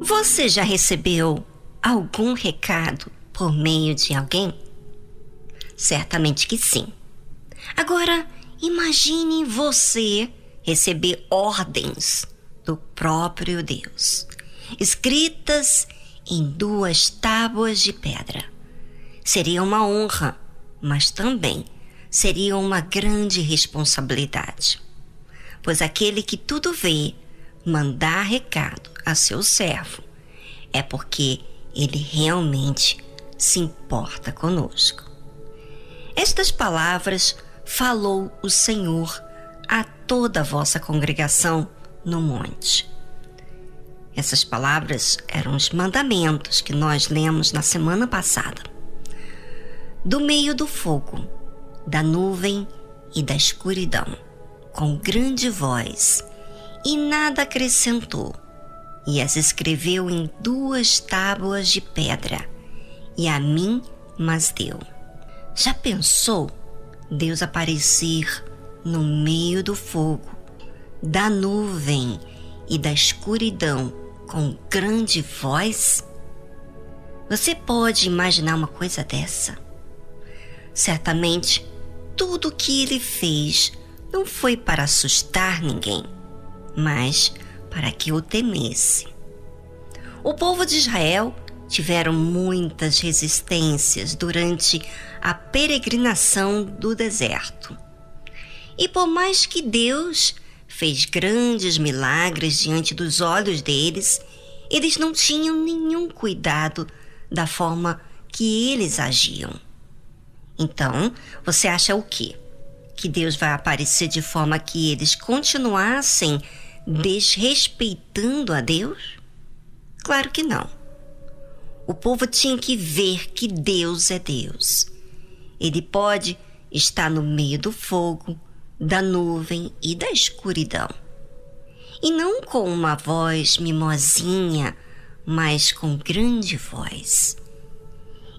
Você já recebeu algum recado por meio de alguém? Certamente que sim. Agora, imagine você receber ordens do próprio Deus, escritas em duas tábuas de pedra. Seria uma honra, mas também seria uma grande responsabilidade. Pois aquele que tudo vê, mandar recado a seu servo, é porque ele realmente se importa conosco. Estas palavras falou o Senhor a toda a vossa congregação no monte. Essas palavras eram os mandamentos que nós lemos na semana passada. Do meio do fogo, da nuvem e da escuridão, com grande voz, e nada acrescentou, e as escreveu em duas tábuas de pedra, e a mim mas deu. Já pensou Deus aparecer no meio do fogo, da nuvem e da escuridão com grande voz? Você pode imaginar uma coisa dessa? Certamente, tudo o que ele fez não foi para assustar ninguém, mas para que o temesse. O povo de Israel tiveram muitas resistências durante a peregrinação do deserto. E por mais que Deus fez grandes milagres diante dos olhos deles, eles não tinham nenhum cuidado da forma que eles agiam. Então, você acha o quê? Que Deus vai aparecer de forma que eles continuassem desrespeitando a Deus? Claro que não. O povo tinha que ver que Deus é Deus. Ele pode estar no meio do fogo, da nuvem e da escuridão. E não com uma voz mimosinha, mas com grande voz.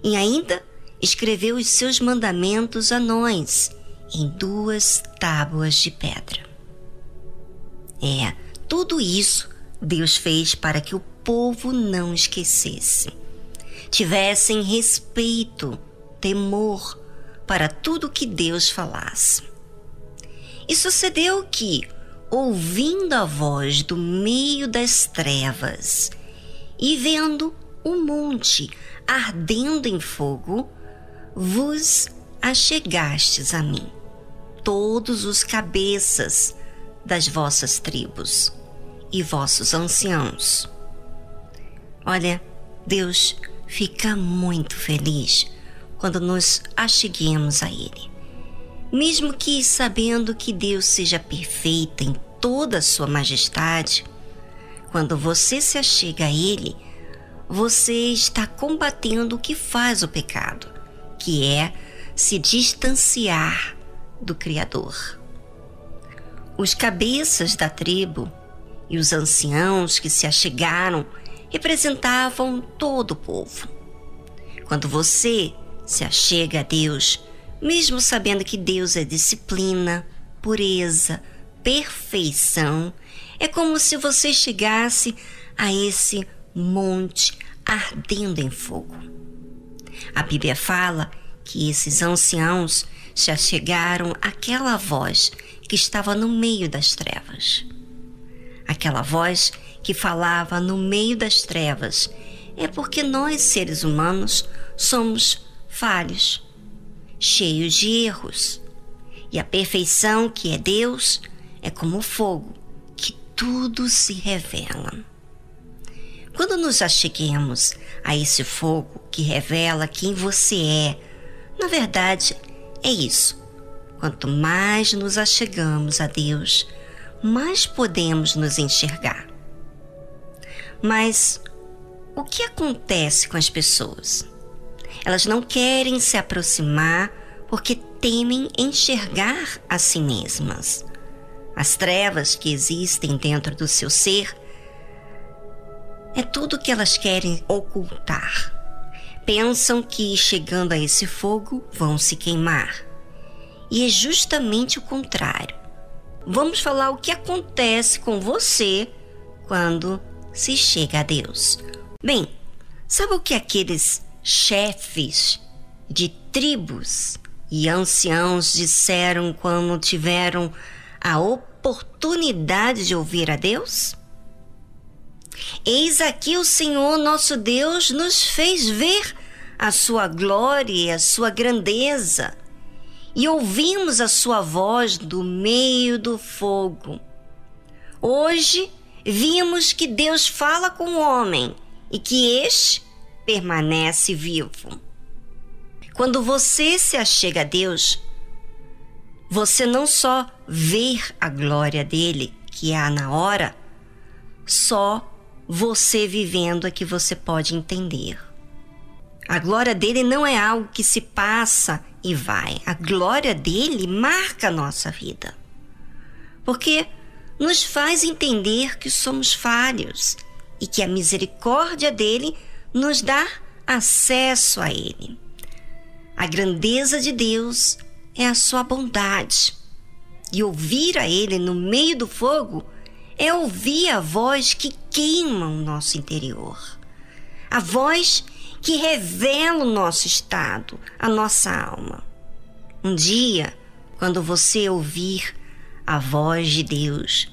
E ainda escreveu os seus mandamentos a nós em duas tábuas de pedra. É, tudo isso Deus fez para que o povo não esquecesse tivessem respeito, temor para tudo que Deus falasse. E sucedeu que, ouvindo a voz do meio das trevas e vendo o monte ardendo em fogo, vos achegastes a mim, todos os cabeças das vossas tribos e vossos anciãos. Olha, Deus fica muito feliz quando nos acheguemos a Ele. Mesmo que sabendo que Deus seja perfeito em toda a sua majestade, quando você se achega a Ele, você está combatendo o que faz o pecado, que é se distanciar do Criador. Os cabeças da tribo e os anciãos que se achegaram representavam todo o povo. Quando você se achega a Deus, mesmo sabendo que Deus é disciplina, pureza, perfeição, é como se você chegasse a esse monte ardendo em fogo. A Bíblia fala que esses anciãos se achegaram àquela voz que estava no meio das trevas. Aquela voz que falava no meio das trevas, é porque nós, seres humanos, somos falhos, cheios de erros. E a perfeição que é Deus é como fogo, que tudo se revela. Quando nos acheguemos a esse fogo que revela quem você é, na verdade é isso. Quanto mais nos achegamos a Deus, mais podemos nos enxergar. Mas o que acontece com as pessoas? Elas não querem se aproximar porque temem enxergar a si mesmas. As trevas que existem dentro do seu ser é tudo que elas querem ocultar. Pensam que chegando a esse fogo vão se queimar. E é justamente o contrário. vamos falar o que acontece com você quando se chega a Deus. Bem, sabe o que aqueles chefes de tribos e anciãos disseram quando tiveram a oportunidade de ouvir a Deus? Eis aqui o Senhor nosso Deus nos fez ver a sua glória e a sua grandeza, e ouvimos a sua voz do meio do fogo. Hoje vimos que Deus fala com o homem e que este permanece vivo. Quando você se achega a Deus, você não só vê a glória dele, que há na hora, só você vivendo é que você pode entender. A glória dele não é algo que se passa e vai. A glória dele marca a nossa vida. Porque nos faz entender que somos falhos e que a misericórdia dele nos dá acesso a ele. A grandeza de Deus é a sua bondade. E ouvir a ele no meio do fogo é ouvir a voz que queima o nosso interior. A voz que revela o nosso estado, a nossa alma. Um dia, quando você ouvir a voz de Deus,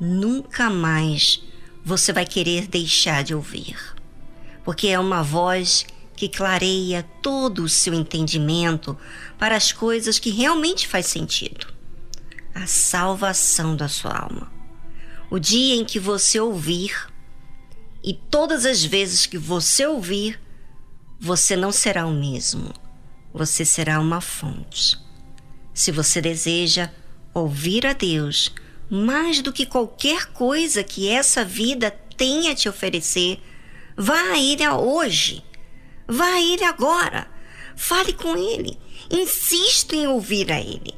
nunca mais você vai querer deixar de ouvir, porque é uma voz que clareia todo o seu entendimento para as coisas que realmente faz sentido. A salvação da sua alma. O dia em que você ouvir, e todas as vezes que você ouvir, você não será o mesmo. Você será uma fonte. Se você deseja ouvir a Deus mais do que qualquer coisa que essa vida tenha a te oferecer, vá a Ele hoje Vá a Ele agora. Fale com Ele. Insista em ouvir a Ele.